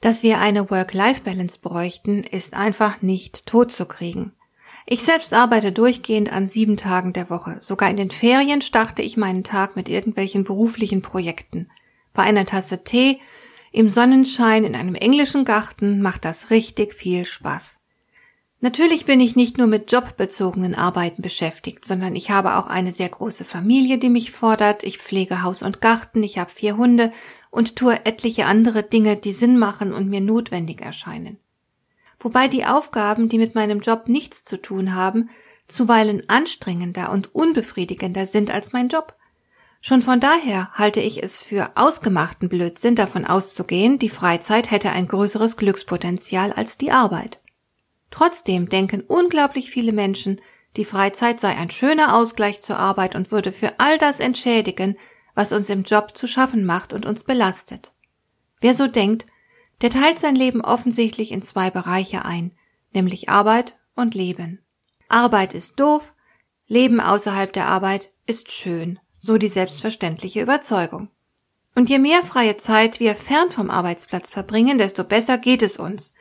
dass wir eine Work-Life-Balance bräuchten, ist einfach nicht totzukriegen. Ich selbst arbeite durchgehend an sieben Tagen der Woche. Sogar in den Ferien starte ich meinen Tag mit irgendwelchen beruflichen Projekten. Bei einer Tasse Tee, im Sonnenschein, in einem englischen Garten macht das richtig viel Spaß. Natürlich bin ich nicht nur mit jobbezogenen Arbeiten beschäftigt, sondern ich habe auch eine sehr große Familie, die mich fordert. Ich pflege Haus und Garten, ich habe vier Hunde und tue etliche andere Dinge, die Sinn machen und mir notwendig erscheinen. Wobei die Aufgaben, die mit meinem Job nichts zu tun haben, zuweilen anstrengender und unbefriedigender sind als mein Job. Schon von daher halte ich es für ausgemachten Blödsinn davon auszugehen, die Freizeit hätte ein größeres Glückspotenzial als die Arbeit. Trotzdem denken unglaublich viele Menschen, die Freizeit sei ein schöner Ausgleich zur Arbeit und würde für all das entschädigen, was uns im Job zu schaffen macht und uns belastet. Wer so denkt, der teilt sein Leben offensichtlich in zwei Bereiche ein, nämlich Arbeit und Leben. Arbeit ist doof, Leben außerhalb der Arbeit ist schön, so die selbstverständliche Überzeugung. Und je mehr freie Zeit wir fern vom Arbeitsplatz verbringen, desto besser geht es uns.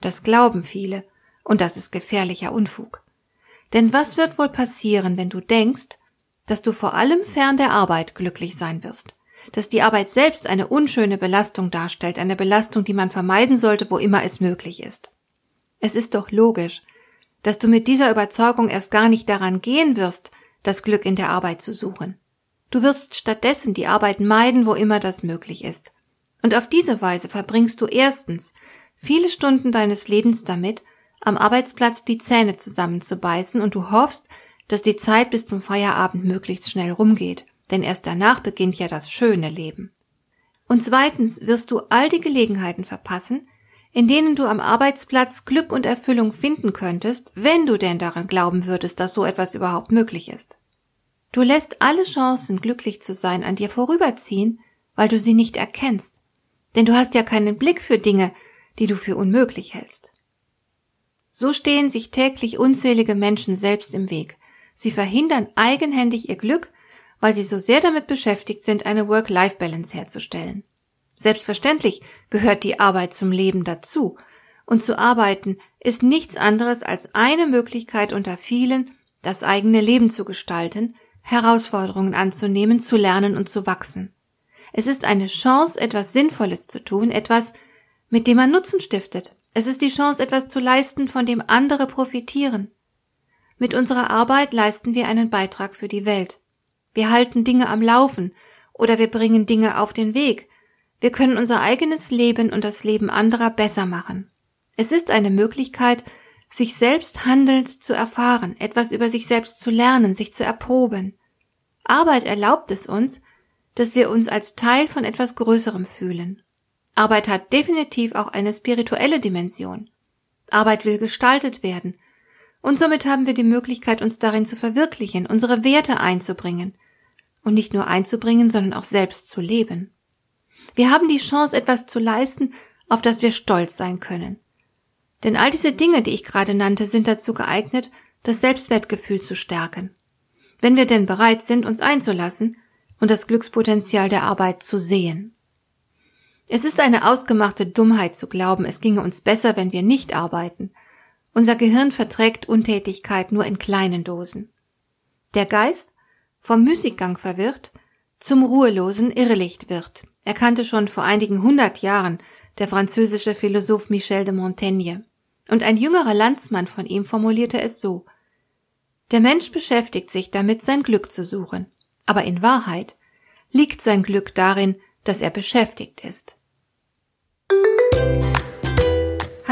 Das glauben viele, und das ist gefährlicher Unfug. Denn was wird wohl passieren, wenn du denkst, dass du vor allem fern der Arbeit glücklich sein wirst, dass die Arbeit selbst eine unschöne Belastung darstellt, eine Belastung, die man vermeiden sollte, wo immer es möglich ist. Es ist doch logisch, dass du mit dieser Überzeugung erst gar nicht daran gehen wirst, das Glück in der Arbeit zu suchen. Du wirst stattdessen die Arbeit meiden, wo immer das möglich ist. Und auf diese Weise verbringst du erstens viele Stunden deines Lebens damit, am Arbeitsplatz die Zähne zusammenzubeißen und du hoffst, dass die Zeit bis zum Feierabend möglichst schnell rumgeht, denn erst danach beginnt ja das schöne Leben. Und zweitens wirst du all die Gelegenheiten verpassen, in denen du am Arbeitsplatz Glück und Erfüllung finden könntest, wenn du denn daran glauben würdest, dass so etwas überhaupt möglich ist. Du lässt alle Chancen, glücklich zu sein, an dir vorüberziehen, weil du sie nicht erkennst, denn du hast ja keinen Blick für Dinge, die du für unmöglich hältst. So stehen sich täglich unzählige Menschen selbst im Weg, Sie verhindern eigenhändig ihr Glück, weil sie so sehr damit beschäftigt sind, eine Work-Life-Balance herzustellen. Selbstverständlich gehört die Arbeit zum Leben dazu, und zu arbeiten ist nichts anderes als eine Möglichkeit unter vielen, das eigene Leben zu gestalten, Herausforderungen anzunehmen, zu lernen und zu wachsen. Es ist eine Chance, etwas Sinnvolles zu tun, etwas, mit dem man Nutzen stiftet. Es ist die Chance, etwas zu leisten, von dem andere profitieren. Mit unserer Arbeit leisten wir einen Beitrag für die Welt. Wir halten Dinge am Laufen oder wir bringen Dinge auf den Weg. Wir können unser eigenes Leben und das Leben anderer besser machen. Es ist eine Möglichkeit, sich selbst handelnd zu erfahren, etwas über sich selbst zu lernen, sich zu erproben. Arbeit erlaubt es uns, dass wir uns als Teil von etwas Größerem fühlen. Arbeit hat definitiv auch eine spirituelle Dimension. Arbeit will gestaltet werden, und somit haben wir die Möglichkeit, uns darin zu verwirklichen, unsere Werte einzubringen. Und nicht nur einzubringen, sondern auch selbst zu leben. Wir haben die Chance, etwas zu leisten, auf das wir stolz sein können. Denn all diese Dinge, die ich gerade nannte, sind dazu geeignet, das Selbstwertgefühl zu stärken. Wenn wir denn bereit sind, uns einzulassen und das Glückspotenzial der Arbeit zu sehen. Es ist eine ausgemachte Dummheit zu glauben, es ginge uns besser, wenn wir nicht arbeiten unser Gehirn verträgt Untätigkeit nur in kleinen Dosen. Der Geist, vom Müßiggang verwirrt, zum ruhelosen Irrlicht wird, erkannte schon vor einigen hundert Jahren der französische Philosoph Michel de Montaigne. Und ein jüngerer Landsmann von ihm formulierte es so Der Mensch beschäftigt sich damit, sein Glück zu suchen, aber in Wahrheit liegt sein Glück darin, dass er beschäftigt ist.